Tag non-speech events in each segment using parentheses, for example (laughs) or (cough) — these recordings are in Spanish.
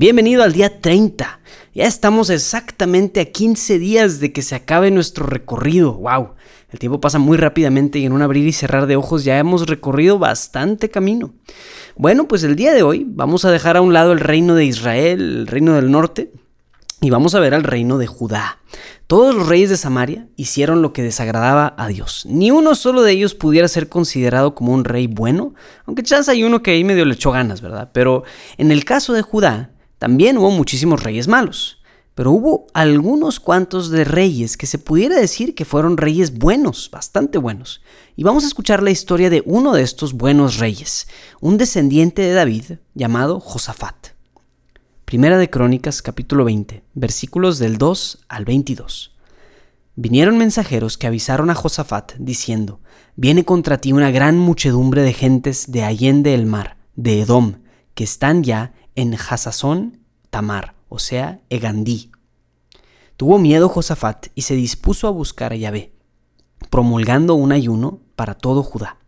Bienvenido al día 30. Ya estamos exactamente a 15 días de que se acabe nuestro recorrido. ¡Wow! El tiempo pasa muy rápidamente y en un abrir y cerrar de ojos ya hemos recorrido bastante camino. Bueno, pues el día de hoy vamos a dejar a un lado el reino de Israel, el reino del norte, y vamos a ver al reino de Judá. Todos los reyes de Samaria hicieron lo que desagradaba a Dios. Ni uno solo de ellos pudiera ser considerado como un rey bueno, aunque chance hay uno que ahí medio le echó ganas, ¿verdad? Pero en el caso de Judá, también hubo muchísimos reyes malos, pero hubo algunos cuantos de reyes que se pudiera decir que fueron reyes buenos, bastante buenos. Y vamos a escuchar la historia de uno de estos buenos reyes, un descendiente de David llamado Josafat. Primera de Crónicas capítulo 20, versículos del 2 al 22. Vinieron mensajeros que avisaron a Josafat, diciendo, Viene contra ti una gran muchedumbre de gentes de allende el mar, de Edom, que están ya en Hasazón Tamar, o sea, Egandí. Tuvo miedo Josafat y se dispuso a buscar a Yahvé, promulgando un ayuno para todo Judá.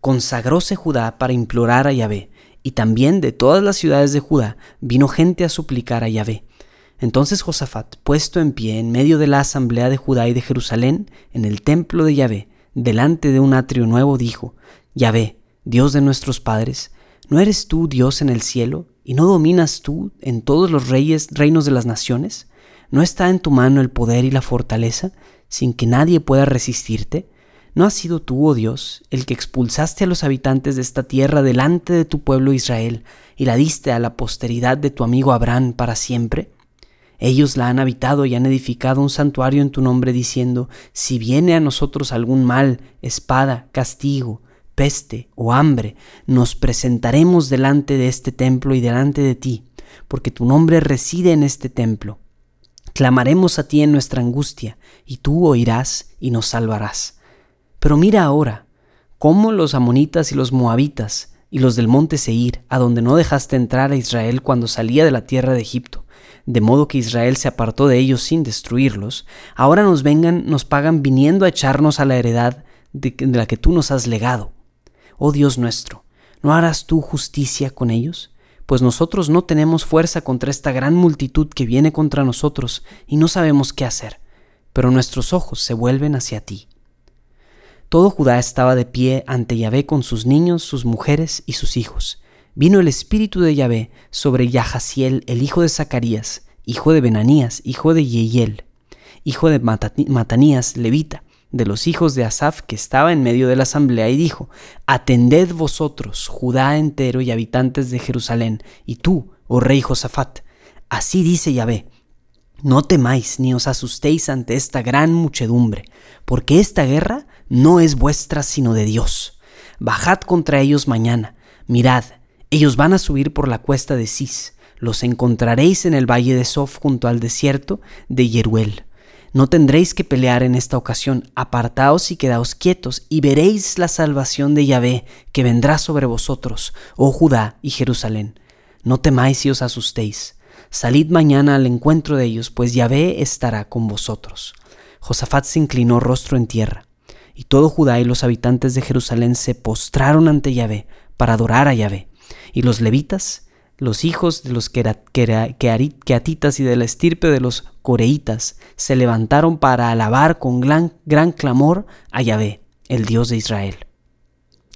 Consagróse Judá para implorar a Yahvé, y también de todas las ciudades de Judá vino gente a suplicar a Yahvé. Entonces Josafat, puesto en pie en medio de la asamblea de Judá y de Jerusalén, en el templo de Yahvé, delante de un atrio nuevo, dijo, Yahvé, Dios de nuestros padres, ¿no eres tú Dios en el cielo ¿Y no dominas tú en todos los reyes, reinos de las naciones? ¿No está en tu mano el poder y la fortaleza, sin que nadie pueda resistirte? ¿No has sido tú, oh Dios, el que expulsaste a los habitantes de esta tierra delante de tu pueblo Israel y la diste a la posteridad de tu amigo Abraham para siempre? Ellos la han habitado y han edificado un santuario en tu nombre diciendo, si viene a nosotros algún mal, espada, castigo, peste o hambre, nos presentaremos delante de este templo y delante de ti, porque tu nombre reside en este templo. Clamaremos a ti en nuestra angustia, y tú oirás y nos salvarás. Pero mira ahora, cómo los amonitas y los moabitas y los del monte Seir, a donde no dejaste entrar a Israel cuando salía de la tierra de Egipto, de modo que Israel se apartó de ellos sin destruirlos, ahora nos vengan, nos pagan viniendo a echarnos a la heredad de la que tú nos has legado. Oh Dios nuestro, ¿no harás tú justicia con ellos? Pues nosotros no tenemos fuerza contra esta gran multitud que viene contra nosotros y no sabemos qué hacer, pero nuestros ojos se vuelven hacia ti. Todo Judá estaba de pie ante Yahvé con sus niños, sus mujeres y sus hijos. Vino el espíritu de Yahvé sobre Yahaziel, el hijo de Zacarías, hijo de Benanías, hijo de Yehiel, hijo de Matanías, levita, de los hijos de Asaf que estaba en medio de la asamblea y dijo, Atended vosotros, Judá entero y habitantes de Jerusalén, y tú, oh rey Josafat, así dice Yahvé, no temáis ni os asustéis ante esta gran muchedumbre, porque esta guerra no es vuestra sino de Dios. Bajad contra ellos mañana, mirad, ellos van a subir por la cuesta de Cis, los encontraréis en el valle de Sof junto al desierto de Yeruel no tendréis que pelear en esta ocasión, apartaos y quedaos quietos, y veréis la salvación de Yahvé que vendrá sobre vosotros, oh Judá y Jerusalén. No temáis y os asustéis. Salid mañana al encuentro de ellos, pues Yahvé estará con vosotros. Josafat se inclinó rostro en tierra, y todo Judá y los habitantes de Jerusalén se postraron ante Yahvé para adorar a Yahvé. Y los levitas los hijos de los queatitas y de la estirpe de los coreitas se levantaron para alabar con gran, gran clamor a Yahvé, el Dios de Israel.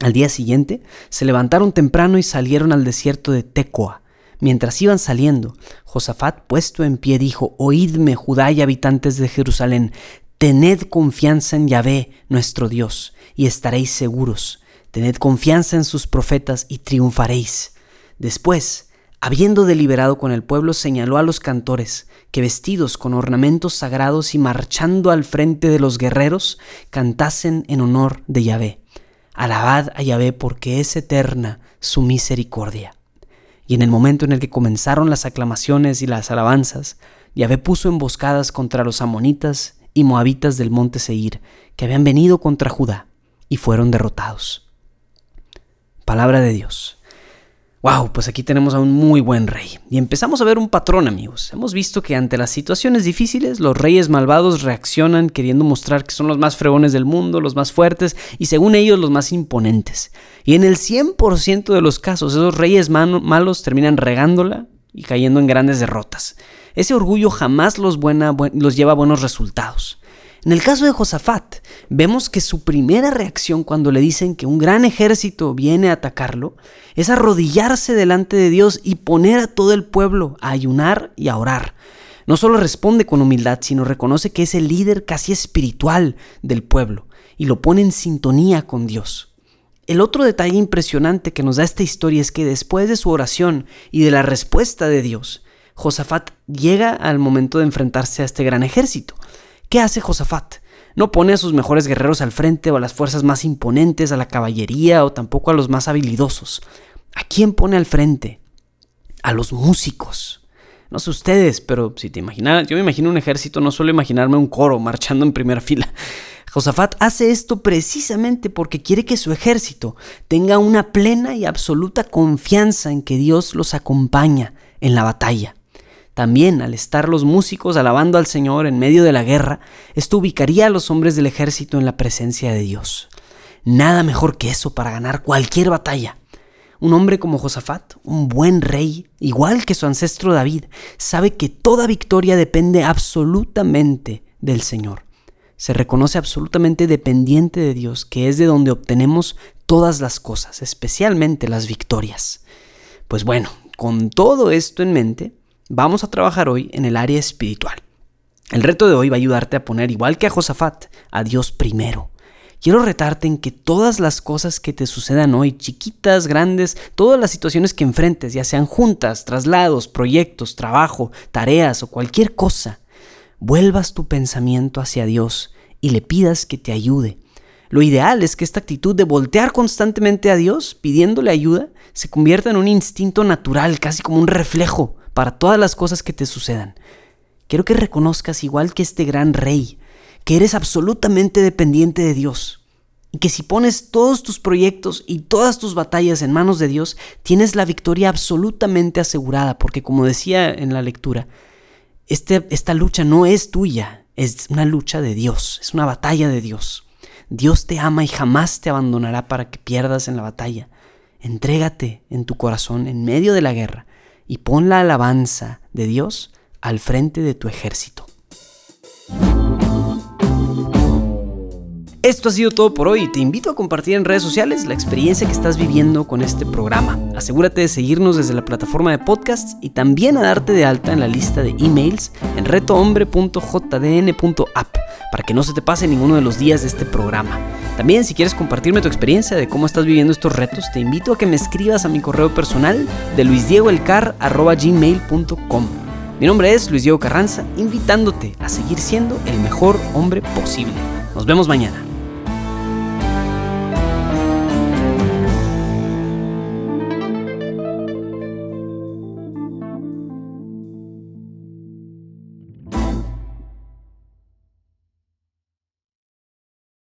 Al día siguiente se levantaron temprano y salieron al desierto de Tecoa. Mientras iban saliendo, Josafat, puesto en pie, dijo, Oídme, Judá y habitantes de Jerusalén, tened confianza en Yahvé, nuestro Dios, y estaréis seguros. Tened confianza en sus profetas y triunfaréis. Después, Habiendo deliberado con el pueblo, señaló a los cantores que vestidos con ornamentos sagrados y marchando al frente de los guerreros, cantasen en honor de Yahvé. Alabad a Yahvé porque es eterna su misericordia. Y en el momento en el que comenzaron las aclamaciones y las alabanzas, Yahvé puso emboscadas contra los amonitas y moabitas del monte Seir, que habían venido contra Judá, y fueron derrotados. Palabra de Dios. Wow, pues aquí tenemos a un muy buen rey. Y empezamos a ver un patrón, amigos. Hemos visto que ante las situaciones difíciles, los reyes malvados reaccionan queriendo mostrar que son los más fregones del mundo, los más fuertes y según ellos los más imponentes. Y en el 100% de los casos, esos reyes malos terminan regándola y cayendo en grandes derrotas. Ese orgullo jamás los, los lleva a buenos resultados. En el caso de Josafat, vemos que su primera reacción cuando le dicen que un gran ejército viene a atacarlo es arrodillarse delante de Dios y poner a todo el pueblo a ayunar y a orar. No solo responde con humildad, sino reconoce que es el líder casi espiritual del pueblo y lo pone en sintonía con Dios. El otro detalle impresionante que nos da esta historia es que después de su oración y de la respuesta de Dios, Josafat llega al momento de enfrentarse a este gran ejército. ¿Qué hace Josafat? No pone a sus mejores guerreros al frente o a las fuerzas más imponentes, a la caballería o tampoco a los más habilidosos. ¿A quién pone al frente? A los músicos. No sé ustedes, pero si te imaginas, yo me imagino un ejército, no suelo imaginarme un coro marchando en primera (laughs) fila. Josafat hace esto precisamente porque quiere que su ejército tenga una plena y absoluta confianza en que Dios los acompaña en la batalla. También, al estar los músicos alabando al Señor en medio de la guerra, esto ubicaría a los hombres del ejército en la presencia de Dios. Nada mejor que eso para ganar cualquier batalla. Un hombre como Josafat, un buen rey, igual que su ancestro David, sabe que toda victoria depende absolutamente del Señor. Se reconoce absolutamente dependiente de Dios, que es de donde obtenemos todas las cosas, especialmente las victorias. Pues bueno, con todo esto en mente, vamos a trabajar hoy en el área espiritual. El reto de hoy va a ayudarte a poner, igual que a Josafat, a Dios primero. Quiero retarte en que todas las cosas que te sucedan hoy, chiquitas, grandes, todas las situaciones que enfrentes, ya sean juntas, traslados, proyectos, trabajo, tareas o cualquier cosa, vuelvas tu pensamiento hacia Dios y le pidas que te ayude. Lo ideal es que esta actitud de voltear constantemente a Dios pidiéndole ayuda se convierta en un instinto natural, casi como un reflejo para todas las cosas que te sucedan. Quiero que reconozcas, igual que este gran rey, que eres absolutamente dependiente de Dios. Y que si pones todos tus proyectos y todas tus batallas en manos de Dios, tienes la victoria absolutamente asegurada, porque como decía en la lectura, este, esta lucha no es tuya, es una lucha de Dios, es una batalla de Dios. Dios te ama y jamás te abandonará para que pierdas en la batalla. Entrégate en tu corazón en medio de la guerra y pon la alabanza de Dios al frente de tu ejército. Esto ha sido todo por hoy. Te invito a compartir en redes sociales la experiencia que estás viviendo con este programa. Asegúrate de seguirnos desde la plataforma de podcasts y también a darte de alta en la lista de emails en retohombre.jdn.app para que no se te pase ninguno de los días de este programa. También si quieres compartirme tu experiencia de cómo estás viviendo estos retos, te invito a que me escribas a mi correo personal de luisdiegoelcar.gmail.com. Mi nombre es Luis Diego Carranza, invitándote a seguir siendo el mejor hombre posible. Nos vemos mañana.